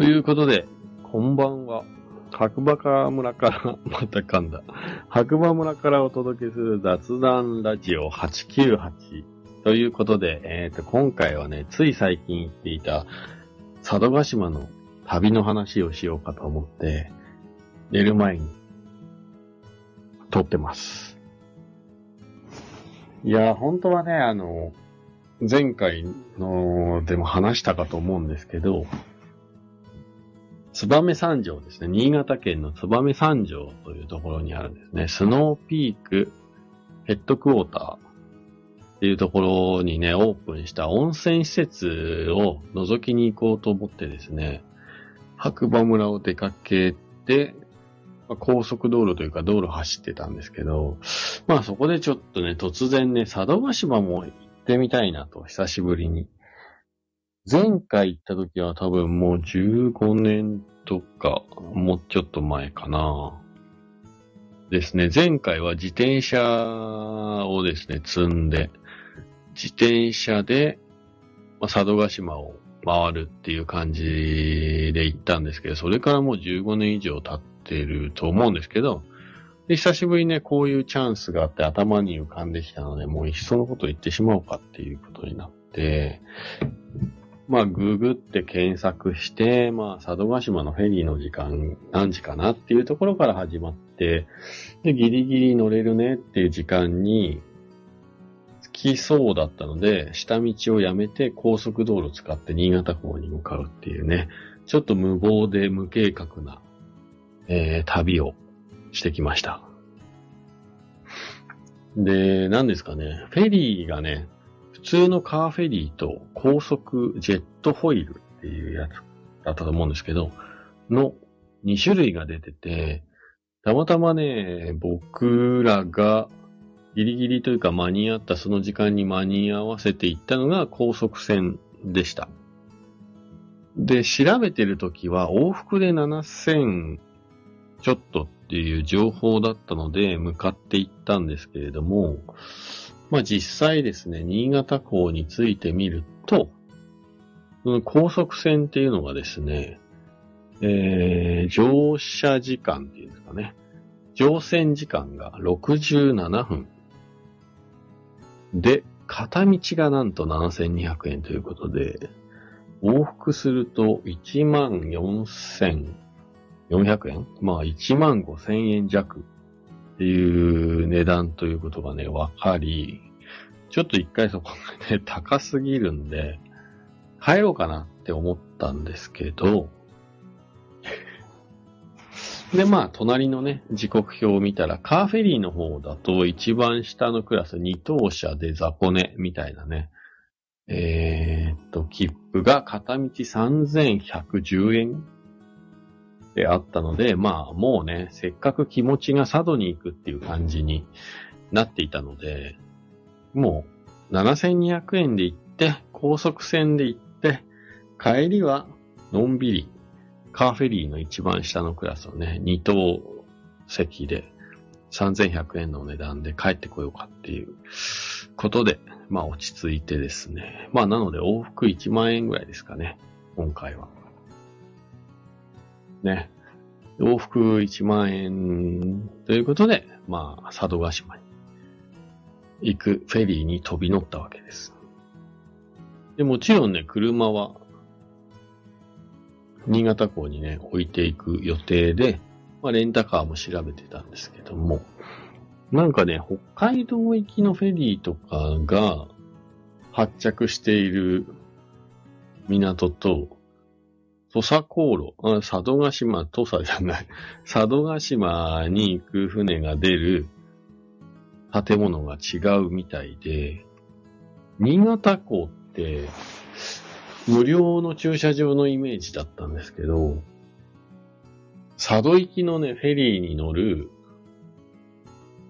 ということで、こんばんは。白馬川村から、また噛んだ。白馬村からお届けする雑談ラジオ898。ということで、えっ、と、今回はね、つい最近行っていた佐渡島の旅の話をしようかと思って、寝る前に撮ってます。いや、本当はね、あの、前回のでも話したかと思うんですけど、燕三条ですね。新潟県の燕三条というところにあるんですね。スノーピークヘッドクォーターっていうところにね、オープンした温泉施設を覗きに行こうと思ってですね、白馬村を出かけて、まあ高速道路というか道路走ってたんですけど、まあそこでちょっとね、突然ね、佐渡島も行ってみたいなと、久しぶりに。前回行った時は多分もう15年とか、もうちょっと前かな。ですね。前回は自転車をですね、積んで、自転車で、まあ、佐渡島を回るっていう感じで行ったんですけど、それからもう15年以上経ってると思うんですけど、で久しぶりにね、こういうチャンスがあって頭に浮かんできたので、もういっそのこと言ってしまおうかっていうことになって、まあ、ググって検索して、まあ、佐渡島のフェリーの時間何時かなっていうところから始まって、で、ギリギリ乗れるねっていう時間に、着きそうだったので、下道をやめて高速道路を使って新潟港に向かうっていうね、ちょっと無謀で無計画な、えー旅をしてきました。で、何ですかね、フェリーがね、普通のカーフェリーと高速ジェットホイールっていうやつだったと思うんですけど、の2種類が出てて、たまたまね、僕らがギリギリというか間に合ったその時間に間に合わせて行ったのが高速船でした。で、調べてるときは往復で7000ちょっとっていう情報だったので向かって行ったんですけれども、まあ実際ですね、新潟港についてみると、その高速船っていうのがですね、えー、乗車時間っていうんですかね、乗船時間が67分。で、片道がなんと7200円ということで、往復すると1万4400円？まあ1万5000円弱。っていう値段ということがね、わかり、ちょっと一回そこがね、高すぎるんで、帰ろうかなって思ったんですけど、で、まあ、隣のね、時刻表を見たら、カーフェリーの方だと一番下のクラス2等車で雑魚寝みたいなね、えーっと、切符が片道3110円であったので、まあ、もうね、せっかく気持ちが佐渡に行くっていう感じになっていたので、もう7200円で行って、高速船で行って、帰りはのんびり、カーフェリーの一番下のクラスをね、2等席で3100円の値段で帰ってこようかっていうことで、まあ落ち着いてですね。まあなので往復1万円ぐらいですかね、今回は。ね。往復1万円ということで、まあ佐渡島に行くフェリーに飛び乗ったわけです。で、もちろんね、車は新潟港にね、置いていく予定で、まあ、レンタカーも調べてたんですけども、なんかね、北海道行きのフェリーとかが発着している港と、土佐航路、佐渡島、土佐じゃない、佐渡島に行く船が出る建物が違うみたいで、新潟港って、無料の駐車場のイメージだったんですけど、佐渡行きのね、フェリーに乗る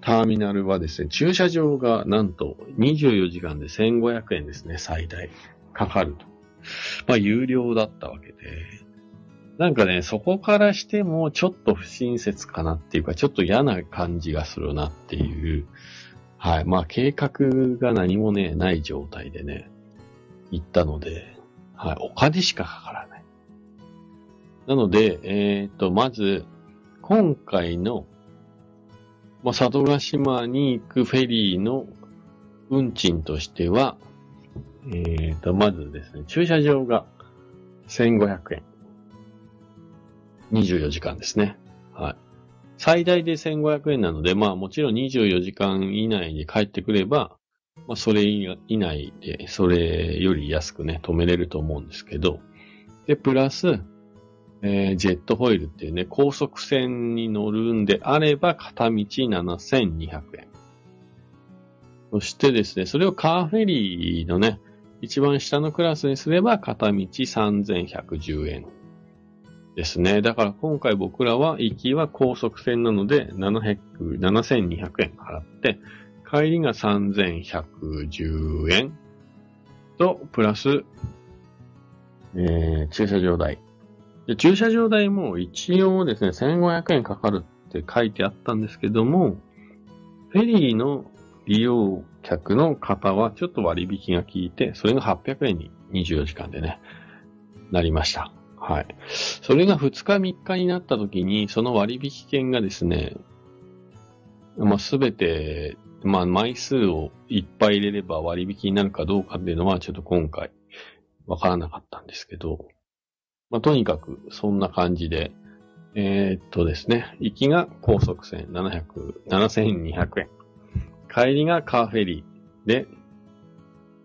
ターミナルはですね、駐車場がなんと24時間で1500円ですね、最大。かかると。まあ、有料だったわけで。なんかね、そこからしてもちょっと不親切かなっていうか、ちょっと嫌な感じがするなっていう。はい。まあ、計画が何もね、ない状態でね、行ったので、はい。お金しかかからない。なので、えっ、と、まず、今回の、まあ、佐渡島に行くフェリーの運賃としては、えっ、と、まずですね、駐車場が1500円。24時間ですね。はい。最大で1500円なので、まあもちろん24時間以内に帰ってくれば、まあそれ以内で、それより安くね、止めれると思うんですけど、で、プラス、えー、ジェットホイールっていうね、高速船に乗るんであれば、片道7200円。そしてですね、それをカーフェリーのね、一番下のクラスにすれば、片道3110円ですね。だから今回僕らは行きは高速船なので7200円払って、帰りが3110円と、プラス、えー、駐車場代。で駐車場代も一応ですね、1500円かかるって書いてあったんですけども、フェリーの利用客の方はちょっと割引が効いて、それが800円に24時間でね、なりました。はい。それが2日3日になった時に、その割引券がですね、まあ、すべて、まあ、枚数をいっぱい入れれば割引になるかどうかっていうのは、ちょっと今回、わからなかったんですけど、まあ、とにかく、そんな感じで、えー、っとですね、行きが高速船700、7200円。帰りがカーフェリーで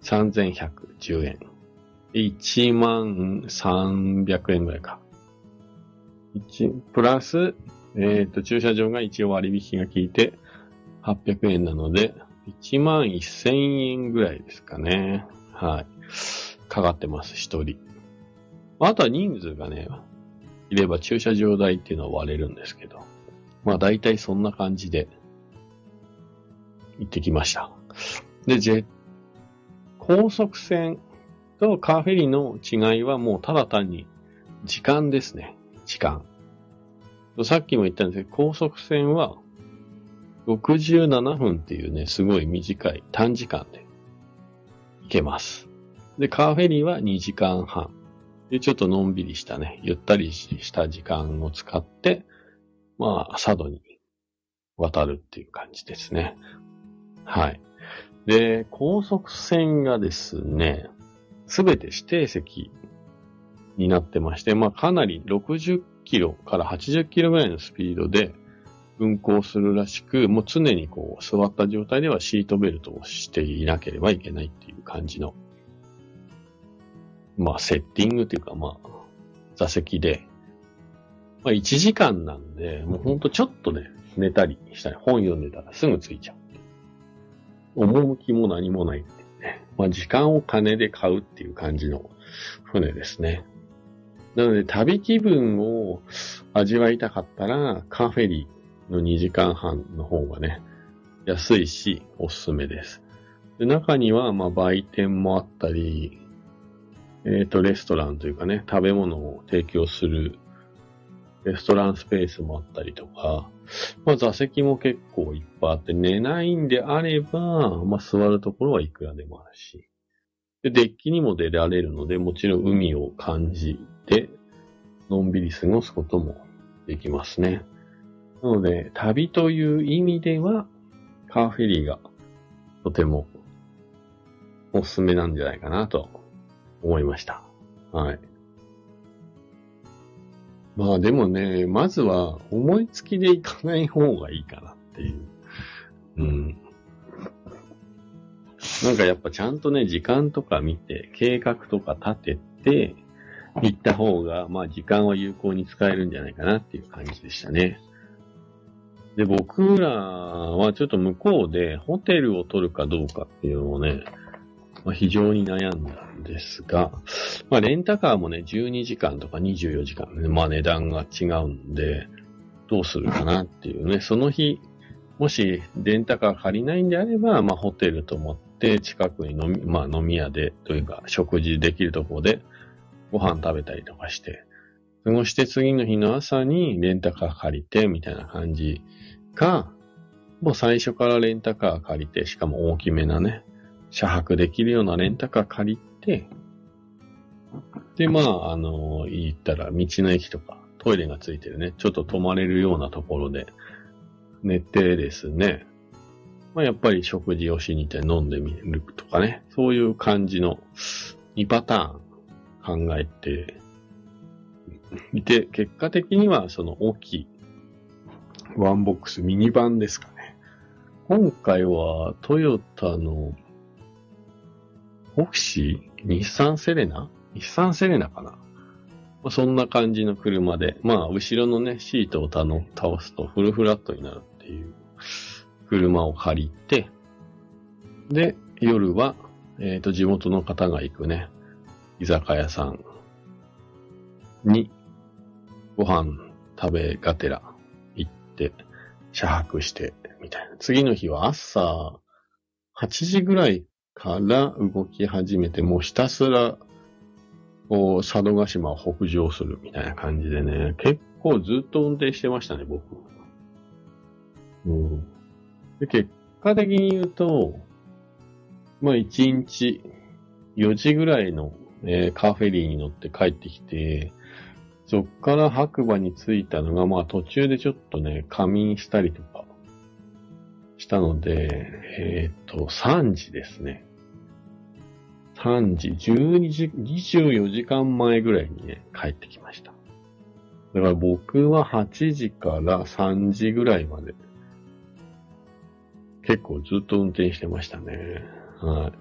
3110円。1万300円ぐらいか。プラス、えっ、と、駐車場が一応割引が効いて800円なので、1万1000円ぐらいですかね。はい。かかってます、一人。あとは人数がね、いれば駐車場代っていうのは割れるんですけど。まあ大体そんな感じで行ってきました。で、ジェ高速船とカーフェリーの違いはもうただ単に時間ですね。時間。さっきも言ったんですけど、高速船は67分っていうね、すごい短い短時間で行けます。で、カーフェリーは2時間半。で、ちょっとのんびりしたね、ゆったりした時間を使って、まあ、佐渡に渡るっていう感じですね。はい。で、高速船がですね、すべて指定席になってまして、まあかなり60キロから80キロぐらいのスピードで運行するらしく、もう常にこう座った状態ではシートベルトをしていなければいけないっていう感じの、まあセッティングというかまあ座席で、まあ1時間なんで、もうほんとちょっとね、寝たりしたり、本読んでたらすぐ着いちゃう。趣も何もない。まあ時間を金で買うっていう感じの船ですね。なので旅気分を味わいたかったらカフェリーの2時間半の方がね、安いしおすすめです。で中にはまあ売店もあったり、えっ、ー、とレストランというかね、食べ物を提供するレストランスペースもあったりとか、まあ座席も結構いっぱいあって、寝ないんであれば、まあ座るところはいくらでもあるし。で、デッキにも出られるので、もちろん海を感じて、のんびり過ごすこともできますね。なので、旅という意味では、カーフェリーがとてもおすすめなんじゃないかなと思いました。はい。まあでもね、まずは思いつきで行かない方がいいかなっていう。うん。なんかやっぱちゃんとね、時間とか見て、計画とか立てて、行った方が、まあ時間は有効に使えるんじゃないかなっていう感じでしたね。で、僕らはちょっと向こうでホテルを取るかどうかっていうのをね、まあ、非常に悩んだんですが、まあ、レンタカーもね、12時間とか24時間ね、まあ値段が違うんで、どうするかなっていうね、その日、もしレンタカー借りないんであれば、まあホテルと思って近くに飲み、まあ飲み屋でというか食事できるところでご飯食べたりとかして、過ごして次の日の朝にレンタカー借りてみたいな感じか、もう最初からレンタカー借りて、しかも大きめなね、車泊できるようなレンタカー借りて、で、まあ、あの、言ったら道の駅とかトイレがついてるね、ちょっと泊まれるようなところで。寝てですね、まあ、やっぱり食事をしに行って飲んでみるとかね、そういう感じの2パターン考えていて、結果的にはその大きいワンボックスミニバンですかね。今回はトヨタのオクシー日産セレナ？日産セレナかな？そんな感じの車で、まあ、後ろのね、シートを倒すとフルフラットになるっていう車を借りて、で、夜は、えっ、ー、と、地元の方が行くね、居酒屋さんにご飯食べがてら行って、車泊して、みたいな。次の日は朝8時ぐらいから動き始めて、もうひたすら、こう、佐渡島を北上するみたいな感じでね、結構ずっと運転してましたね、僕。うん。で結果的に言うと、まあ1日4時ぐらいの、えー、カーフェリーに乗って帰ってきて、そっから白馬に着いたのが、まあ途中でちょっとね、仮眠したりとかしたので、えっ、ー、と、3時ですね。3時、12時、24時間前ぐらいにね、帰ってきました。だから僕は8時から3時ぐらいまで、結構ずっと運転してましたね。はい。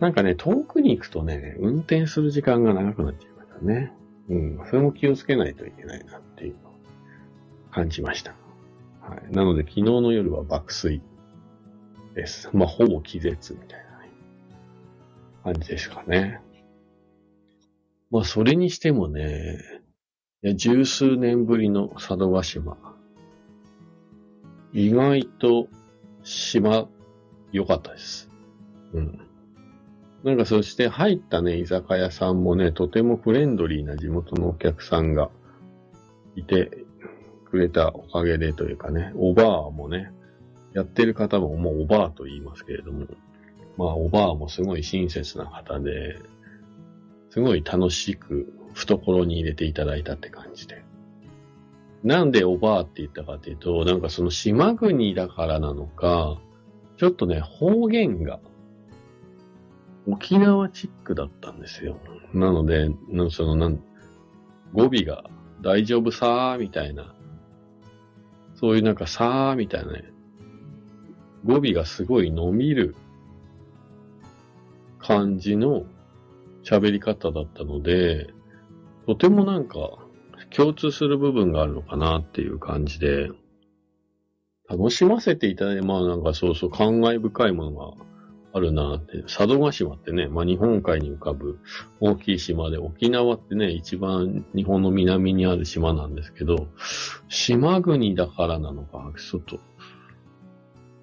なんかね、遠くに行くとね、運転する時間が長くなっちゃいましたね。うん。それも気をつけないといけないなっていうのを感じました。はい。なので昨日の夜は爆睡です。まあ、ほぼ気絶みたいな、感じですかね。まあ、それにしてもね、いや十数年ぶりの佐渡島。意外と島良かったです。うん。なんかそして入ったね、居酒屋さんもね、とてもフレンドリーな地元のお客さんがいてくれたおかげでというかね、おばあもね、やってる方ももうおばあと言いますけれども、まあおばあもすごい親切な方で、すごい楽しく懐に入れていただいたって感じで。なんでおばあって言ったかっていうと、なんかその島国だからなのか、ちょっとね、方言が沖縄チックだったんですよ。なので、なそのなん、語尾が大丈夫さーみたいな、そういうなんかさーみたいなね、語尾がすごい伸びる感じの喋り方だったので、とてもなんか共通する部分があるのかなっていう感じで、楽しませていただいて、まあなんかそうそう感慨深いものがあるなって。佐渡島ってね、まあ日本海に浮かぶ大きい島で、沖縄ってね、一番日本の南にある島なんですけど、島国だからなのか、ちょっと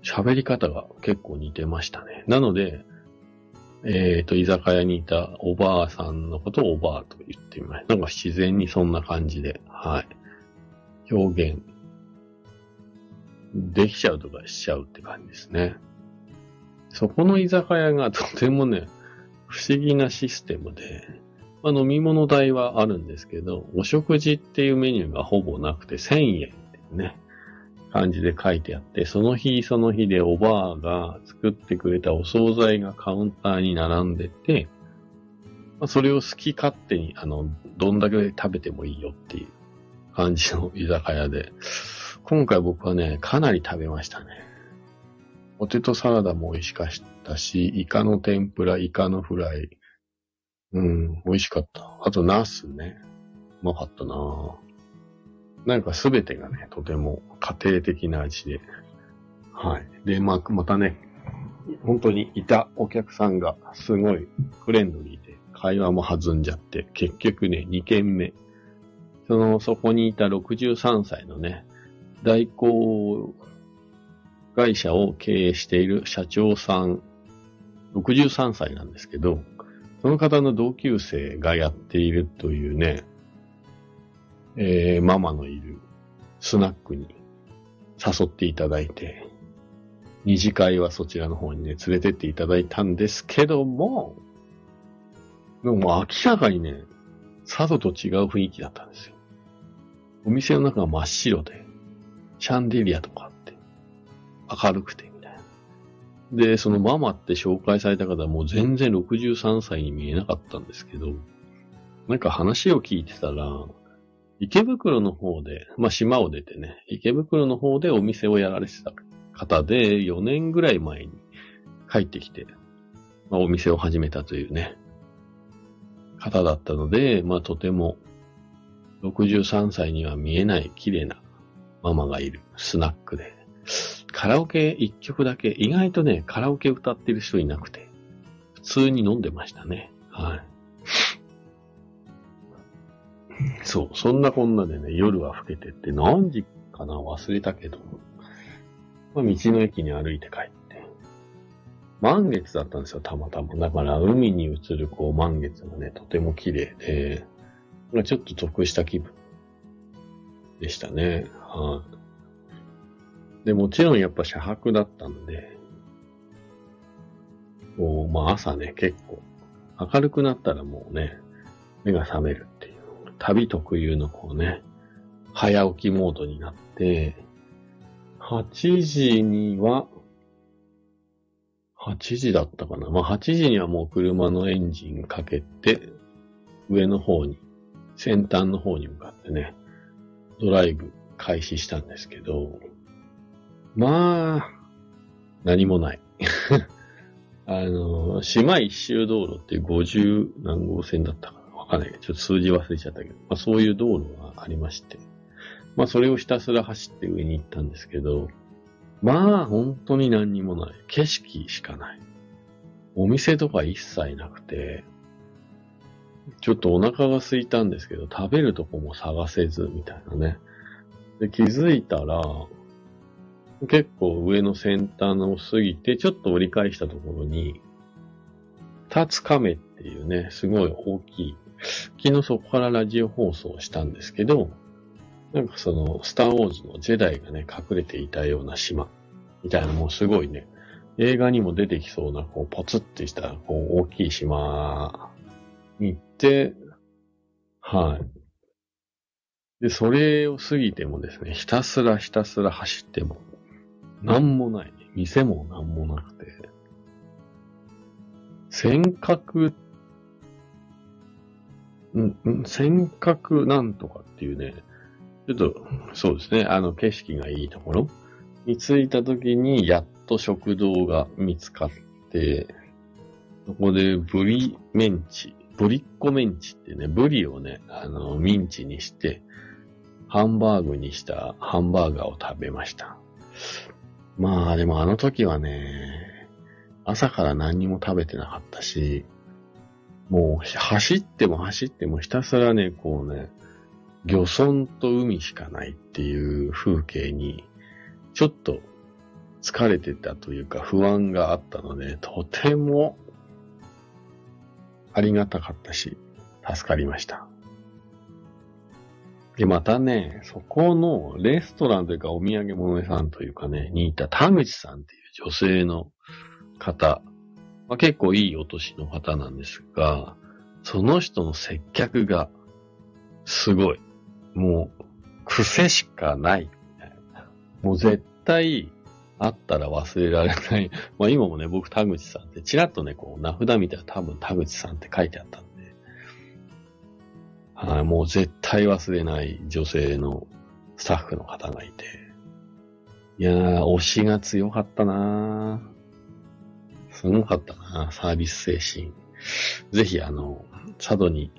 喋り方が結構似てましたね。なので、えっ、ー、と、居酒屋にいたおばあさんのことをおばあと言ってみました。なんか自然にそんな感じで、はい。表現できちゃうとかしちゃうって感じですね。そこの居酒屋がとてもね、不思議なシステムで、まあ、飲み物代はあるんですけど、お食事っていうメニューがほぼなくて1000円ってね。感じで書いてあって、その日その日でおばあが作ってくれたお惣菜がカウンターに並んでて、ま、それを好き勝手に、あの、どんだけ食べてもいいよっていう感じの居酒屋で、今回僕はね、かなり食べましたね。ポテトサラダも美味しかったし、イカの天ぷら、イカのフライ。うん、美味しかった。あと、ナスね。うまかったなぁ。なんかすべてがね、とても家庭的な味で。はい。で、まあ、またね、本当にいたお客さんがすごいフレンドリーで、会話も弾んじゃって、結局ね、2軒目。その、そこにいた63歳のね、代行会社を経営している社長さん、63歳なんですけど、その方の同級生がやっているというね、えー、ママのいるスナックに誘っていただいて、二次会はそちらの方にね、連れてっていただいたんですけども、でも明らかにね、佐渡と違う雰囲気だったんですよ。お店の中が真っ白で、シャンデリアとかあって、明るくて、みたいな。で、そのママって紹介された方はもう全然63歳に見えなかったんですけど、なんか話を聞いてたら、池袋の方で、まあ島を出てね、池袋の方でお店をやられてた方で、4年ぐらい前に帰ってきて、まあお店を始めたというね、方だったので、まあとても63歳には見えない綺麗なママがいるスナックで、カラオケ一曲だけ、意外とね、カラオケ歌ってる人いなくて、普通に飲んでましたね。はい。そう、そんなこんなでね、夜は更けてって何時かな忘れたけど、まあ、道の駅に歩いて帰って、満月だったんですよ、たまたま。だから海に映るこう満月がね、とても綺麗で、まあちょっと得した気分。でしたね。はい。で、もちろんやっぱ車泊だったんで、こう、まあ朝ね、結構、明るくなったらもうね、目が覚めるっていう、旅特有のこうね、早起きモードになって、8時には、8時だったかな。まあ8時にはもう車のエンジンかけて、上の方に、先端の方に向かってね、ドライブ開始したんですけど、まあ、何もない。あの、島一周道路って50何号線だったかなかんないけど、ちょっと数字忘れちゃったけど、まあそういう道路がありまして、まあそれをひたすら走って上に行ったんですけど、まあ本当に何にもない。景色しかない。お店とか一切なくて、ちょっとお腹が空いたんですけど、食べるとこも探せず、みたいなね。で、気づいたら、結構上の先端を過ぎて、ちょっと折り返したところに、タツカメっていうね、すごい大きい、昨日そこからラジオ放送したんですけど、なんかその、スターウォーズのジェダイがね、隠れていたような島、みたいなもうすごいね、映画にも出てきそうな、こう、ポツってした、こう、大きい島に行って、はい。で、それを過ぎてもですね、ひたすらひたすら走っても、なんもない。店もなんもなくて、尖閣、ん、尖閣なんとかっていうね、ちょっと、そうですね、あの景色がいいところに着いた時に、やっと食堂が見つかって、そこでブリメンチ、ブリッコメンチってね、ブリをね、あの、ミンチにして、ハンバーグにしたハンバーガーを食べました。まあ、でもあの時はね、朝から何にも食べてなかったし、もう走っても走ってもひたすらね、こうね、漁村と海しかないっていう風景に、ちょっと疲れてたというか不安があったので、とてもありがたかったし、助かりました。で、またね、そこのレストランというかお土産物屋さんというかね、にいた田口さんっていう女性の方、まあ、結構いいお年の方なんですが、その人の接客がすごい。もう、癖しかない。もう絶対、あったら忘れられない。まあ今もね、僕田口さんって、ちらっとね、こう、名札見たら多分田口さんって書いてあったんで、はい、もう絶対忘れない女性のスタッフの方がいて、いやー、推しが強かったなーすごかったなサービス精神。ぜひ、あの、佐渡に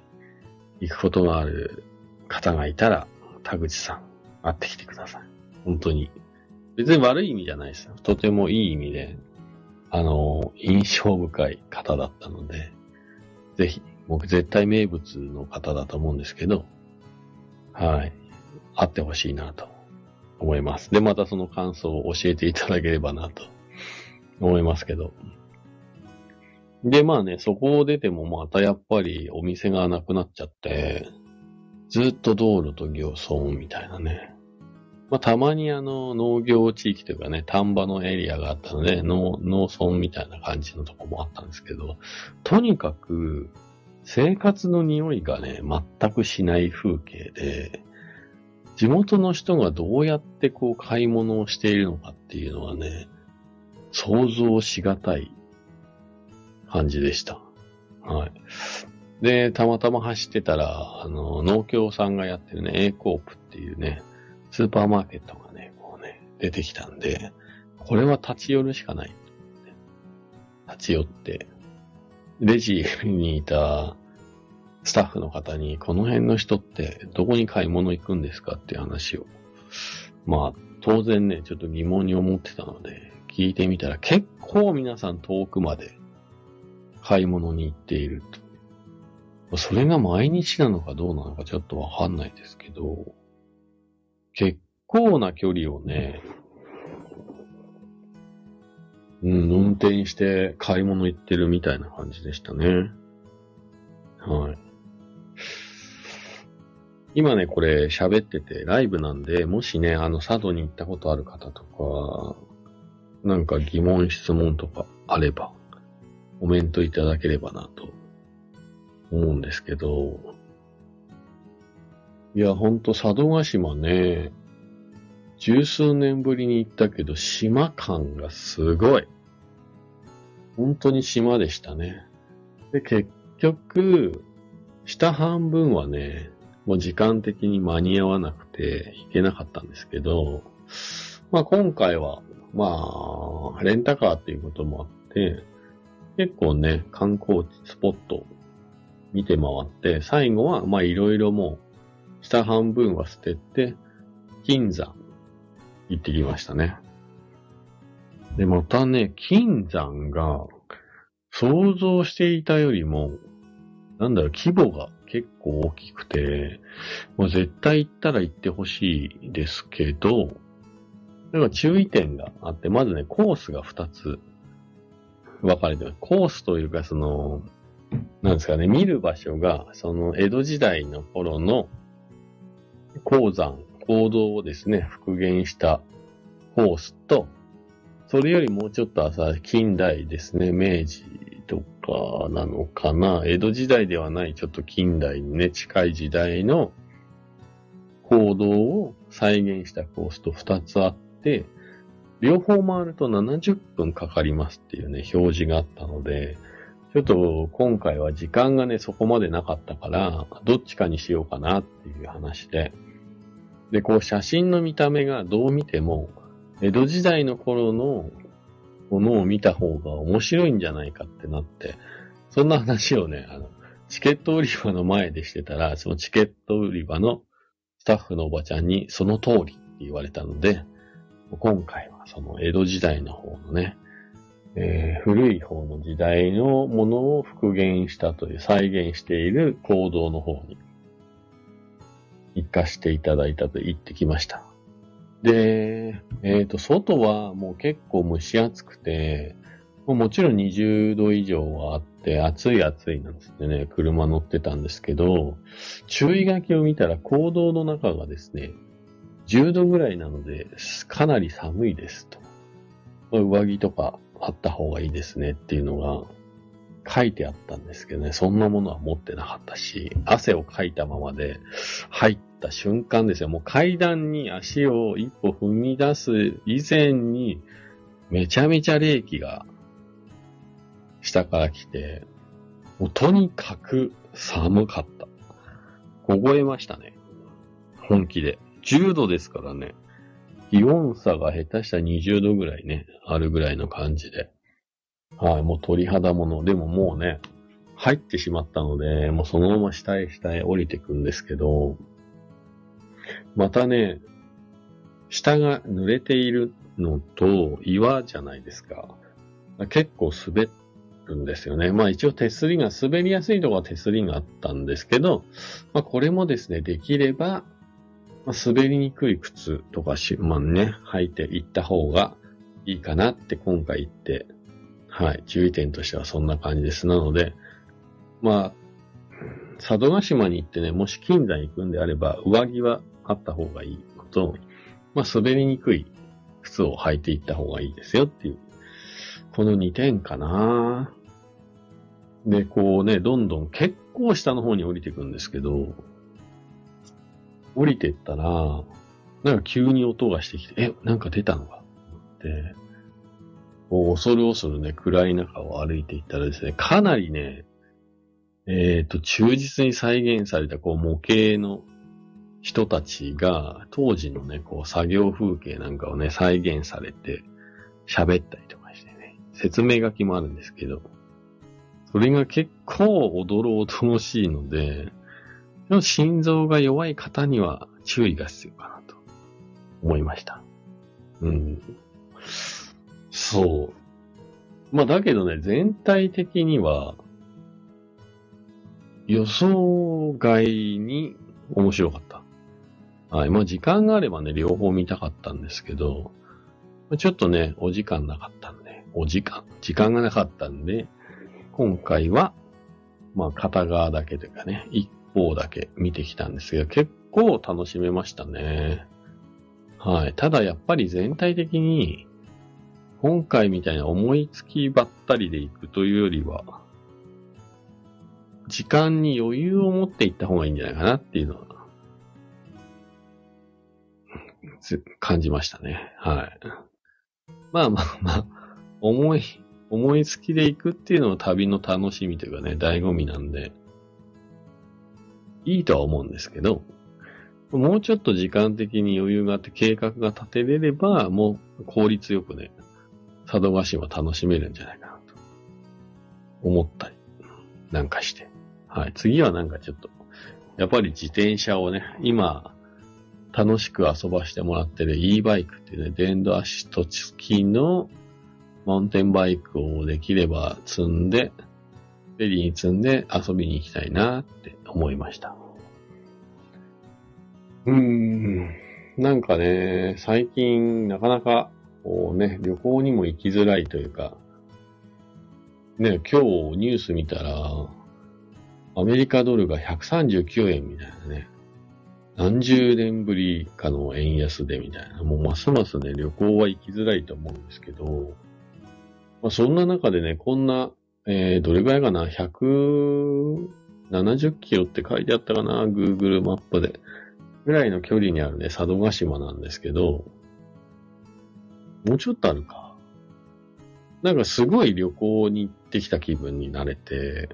行くことがある方がいたら、田口さん、会ってきてください。本当に。別に悪い意味じゃないですよ。とてもいい意味で、あの、印象深い方だったので、ぜひ、僕絶対名物の方だと思うんですけど、はい。会ってほしいなと思います。で、またその感想を教えていただければなと思いますけど。で、まあね、そこを出てもまたやっぱりお店がなくなっちゃって、ずっと道路と行村みたいなね。まあ、たまにあの、農業地域というかね、田んぼのエリアがあったので、農、農村みたいな感じのとこもあったんですけど、とにかく、生活の匂いがね、全くしない風景で、地元の人がどうやってこう買い物をしているのかっていうのはね、想像しがたい感じでした。はい。で、たまたま走ってたら、あの、農協さんがやってるね、A コープっていうね、スーパーマーケットがね、こうね、出てきたんで、これは立ち寄るしかない。立ち寄って、レジにいたスタッフの方に、この辺の人ってどこに買い物行くんですかっていう話を、まあ、当然ね、ちょっと疑問に思ってたので、聞いてみたら結構皆さん遠くまで買い物に行っていると。それが毎日なのかどうなのかちょっとわかんないですけど、結構な距離をね、うん、運転して買い物行ってるみたいな感じでしたね。はい。今ね、これ喋っててライブなんで、もしね、あの、佐渡に行ったことある方とか、なんか疑問、質問とかあれば、コメントいただければなと思うんですけど、いや、ほんと佐渡島ね、十数年ぶりに行ったけど、島感がすごい。本当に島でしたね。で、結局、下半分はね、もう時間的に間に合わなくて行けなかったんですけど、まあ今回は、まあ、レンタカーっていうこともあって、結構ね、観光地スポット見て回って、最後は、まいろいろもう、下半分は捨てて、金山行ってきましたね。で、またね、金山が、想像していたよりも、なんだろう、規模が結構大きくて、もう絶対行ったら行ってほしいですけど、だか注意点があって、まずね、コースが2つ分かれてます。コースというか、その、なんですかね、見る場所が、その江戸時代の頃の鉱山、行動をですね、復元したコースと、それよりもうちょっと朝、近代ですね、明治とかなのかな、江戸時代ではないちょっと近代にね、近い時代の行動を再現したコースと2つあって、両方回ると70分かかりますっていうね、表示があったので、ちょっと今回は時間がね、そこまでなかったから、どっちかにしようかなっていう話で。で、こう写真の見た目がどう見ても、江戸時代の頃のものを見た方が面白いんじゃないかってなって、そんな話をね、あの、チケット売り場の前でしてたら、そのチケット売り場のスタッフのおばちゃんにその通りって言われたので、今回その江戸時代の方のね、えー、古い方の時代のものを復元したという、再現している行動の方に行かしていただいたと言ってきました。で、えっ、ー、と、外はもう結構蒸し暑くて、もちろん20度以上はあって、暑い暑いなんつってね、車乗ってたんですけど、注意書きを見たら行動の中がですね、10度ぐらいなので、かなり寒いですと。上着とかあった方がいいですねっていうのが書いてあったんですけどね、そんなものは持ってなかったし、汗をかいたままで入った瞬間ですよ。もう階段に足を一歩踏み出す以前に、めちゃめちゃ冷気が下から来て、もうとにかく寒かった。凍えましたね。本気で。10度ですからね。気温差が下手したら20度ぐらいね、あるぐらいの感じで。はい、もう鳥肌もの。でももうね、入ってしまったので、もうそのまま下へ下へ降りてくんですけど、またね、下が濡れているのと岩じゃないですか。結構滑るんですよね。まあ一応手すりが、滑りやすいところは手すりがあったんですけど、まあこれもですね、できれば、まあ、滑りにくい靴とかし、まあね、履いていった方がいいかなって今回言って、はい、注意点としてはそんな感じです。なので、まあ、佐渡島に行ってね、もし金山行くんであれば、上着はあった方がいいこと、まあ、滑りにくい靴を履いていった方がいいですよっていう、この2点かなで、こうね、どんどん結構下の方に降りていくんですけど、降りてったら、なんか急に音がしてきて、え、なんか出たのか？って、こう恐る恐るね、暗い中を歩いていったらですね、かなりね、えっ、ー、と、忠実に再現されたこう模型の人たちが、当時のね、こう作業風景なんかをね、再現されて、喋ったりとかしてね、説明書きもあるんですけど、それが結構おどろおどろしいので、心臓が弱い方には注意が必要かなと思いました。うん。そう。まあだけどね、全体的には予想外に面白かった。はい。まあ時間があればね、両方見たかったんですけど、ちょっとね、お時間なかったんで、お時間、時間がなかったんで、今回は、まあ片側だけというかね、一方だけ見てきたんですけど、結構楽しめましたね。はい。ただやっぱり全体的に、今回みたいな思いつきばったりで行くというよりは、時間に余裕を持っていった方がいいんじゃないかなっていうのは、感じましたね。はい。まあまあまあ、思い、思いつきで行くっていうのは旅の楽しみというかね、醍醐味なんで、いいとは思うんですけど、もうちょっと時間的に余裕があって計画が立てれれば、もう効率よくね、佐渡島楽しめるんじゃないかなと思ったりなんかして。はい。次はなんかちょっと、やっぱり自転車をね、今、楽しく遊ばしてもらってる e バイクっていうね、電動アシスト付きのマウンテンバイクをできれば積んで、フェリーに積んで遊びに行きたいなって思いました。うーん。なんかね、最近なかなかこうね、旅行にも行きづらいというか、ね、今日ニュース見たら、アメリカドルが139円みたいなね、何十年ぶりかの円安でみたいな、もうますますね、旅行は行きづらいと思うんですけど、まあ、そんな中でね、こんな、えー、どれぐらいかな、170キロって書いてあったかな、Google マップで。ぐらいの距離にあるね、佐渡島なんですけど、もうちょっとあるか。なんかすごい旅行に行ってきた気分になれて、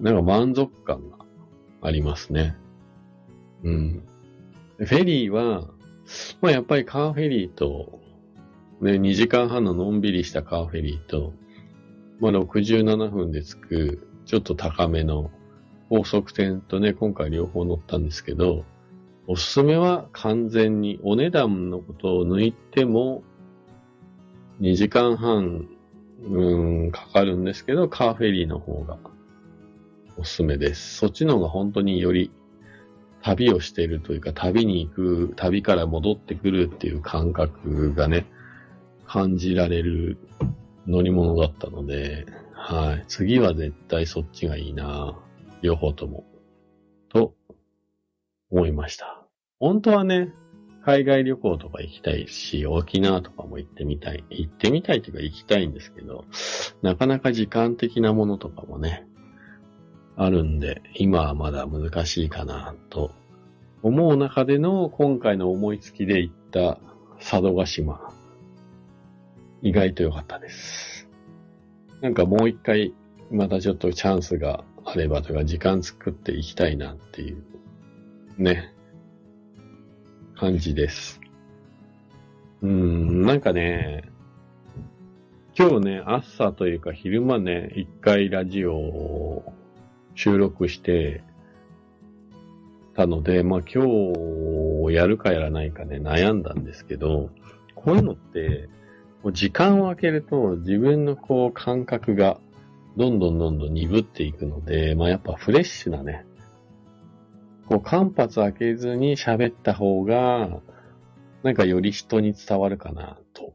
なんか満足感がありますね。うん。フェリーは、まあやっぱりカーフェリーと、ね、2時間半ののんびりしたカーフェリーと、まあ67分で着く、ちょっと高めの高速船とね、今回両方乗ったんですけど、おすすめは完全にお値段のことを抜いても、2時間半、うん、かかるんですけど、カーフェリーの方がおすすめです。そっちの方が本当により旅をしているというか、旅に行く、旅から戻ってくるっていう感覚がね、感じられる乗り物だったので、はい。次は絶対そっちがいいな両方とも。と、思いました。本当はね、海外旅行とか行きたいし、沖縄とかも行ってみたい。行ってみたいというか行きたいんですけど、なかなか時間的なものとかもね、あるんで、今はまだ難しいかなと思う中での今回の思いつきで行った佐渡島。意外と良かったです。なんかもう一回またちょっとチャンスがあればとか時間作っていきたいなっていうね、感じです。うん、なんかね、今日ね、朝というか昼間ね、一回ラジオを収録してたので、まあ今日やるかやらないかね、悩んだんですけど、こういうのって、時間を空けると自分のこう感覚がどんどんどんどん鈍っていくので、まあやっぱフレッシュなね、こう間髪開けずに喋った方が、なんかより人に伝わるかなと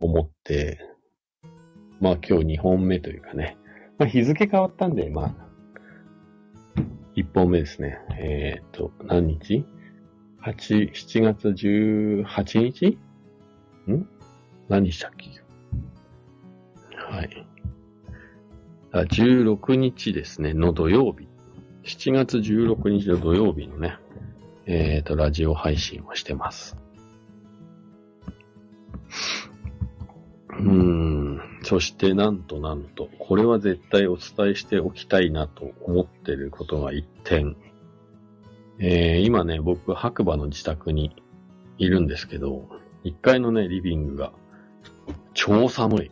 思って、まあ今日2本目というかね、まあ日付変わったんで、まあ、1本目ですね。えっ、と、何日 ?8、7月18日？ん？何したっけ？はい。あ16日ですね、の土曜日。7月16日の土曜日のね、えっ、と、ラジオ配信をしてます。うーん。そして、なんとなんと、これは絶対お伝えしておきたいなと思ってることが一点。えー、今ね、僕、白馬の自宅にいるんですけど、1階のね、リビングが超寒い。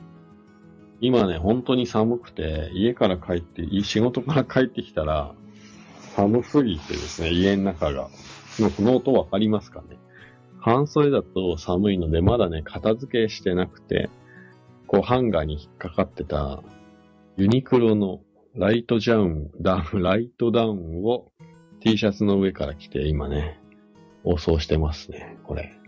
今ね、本当に寒くて、家から帰って、仕事から帰ってきたら、寒すぎてですね、家の中が。もうこの音わかりますかね半袖だと寒いので、まだね、片付けしてなくて、こう、ハンガーに引っかかってた、ユニクロのライトジャウン、ダウン、ライトダウンを T シャツの上から着て、今ね、放送してますね、これ。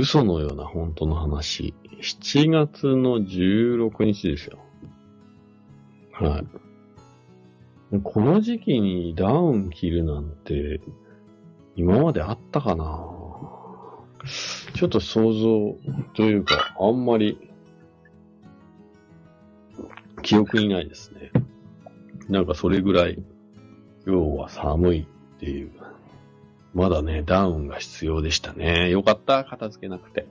嘘のような本当の話。7月の16日ですよ。はい。この時期にダウン着るなんて、今まであったかなちょっと想像というか、あんまり、記憶にないですね。なんかそれぐらい、今日は寒いっていう。まだね、ダウンが必要でしたね。よかった、片付けなくて。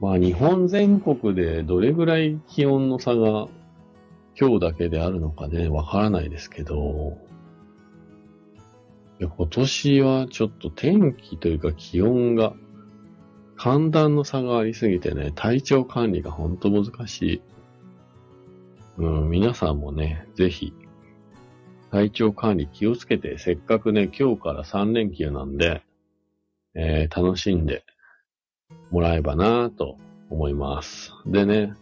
まあ日本全国でどれぐらい気温の差が今日だけであるのかね、わからないですけど、今年はちょっと天気というか気温が寒暖の差がありすぎてね、体調管理がほんと難しい。うん、皆さんもね、ぜひ、体調管理気をつけて、せっかくね、今日から3連休なんで、えー、楽しんでもらえばなと思います。でね、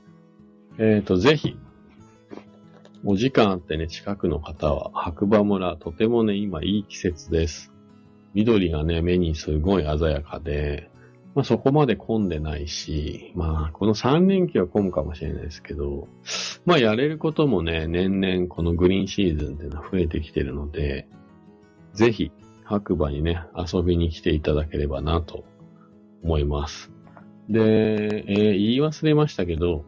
えっ、と、ぜひ、お時間あってね、近くの方は、白馬村、とてもね、今いい季節です。緑がね、目にすごい鮮やかで、まあそこまで混んでないし、まあこの3連休は混むかもしれないですけど、まあやれることもね、年々このグリーンシーズンっていうのは増えてきてるので、ぜひ白馬にね、遊びに来ていただければなと思います。で、えー言い忘れましたけど、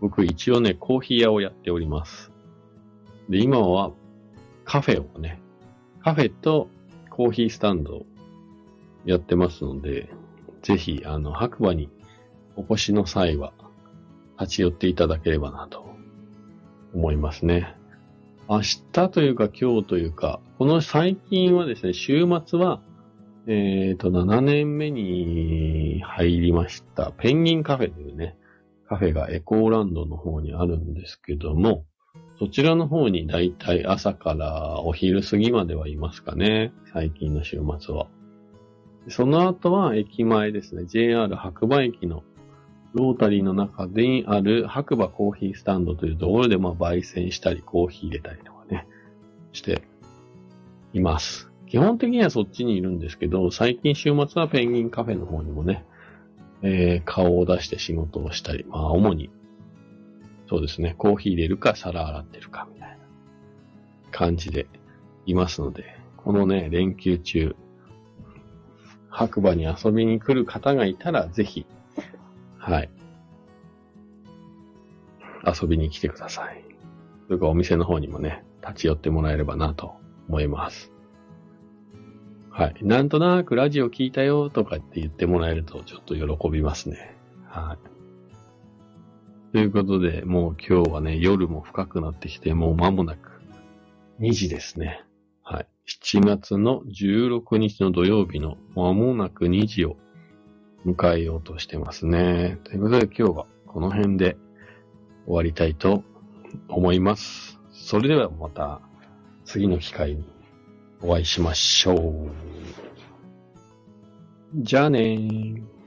僕一応ね、コーヒー屋をやっております。で、今はカフェをね、カフェとコーヒースタンドをやってますので、ぜひ、あの、白馬にお越しの際は、立ち寄っていただければなと思いますね。明日というか今日というか、この最近はですね、週末は、えっ、と、7年目に入りました、ペンギンカフェというね、カフェがエコーランドの方にあるんですけども、そちらの方にだいたい朝からお昼過ぎまではいますかね、最近の週末は。その後は駅前ですね、JR 白馬駅のロータリーの中にある白馬コーヒースタンドというところで、まあ、焙煎したり、コーヒー入れたりとかね、しています。基本的にはそっちにいるんですけど、最近週末はペンギンカフェの方にもね、えー顔を出して仕事をしたり、まあ、主に、そうですね、コーヒー入れるか皿洗ってるかみたいな感じでいますので、このね、連休中、白馬に遊びに来る方がいたら、ぜひ、はい。遊びに来てください。それかお店の方にもね、立ち寄ってもらえればなと思います。はい。なんとなくラジオ聞いたよとかって言ってもらえるとちょっと喜びますね。はい。ということで、もう今日はね、夜も深くなってきて、もう間もなく2時ですね。はい。7月の16日の土曜日の間もなく2時を迎えようとしてますね。ということで今日はこの辺で終わりたいと思います。それではまた次の機会にお会いしましょう。じゃあねー。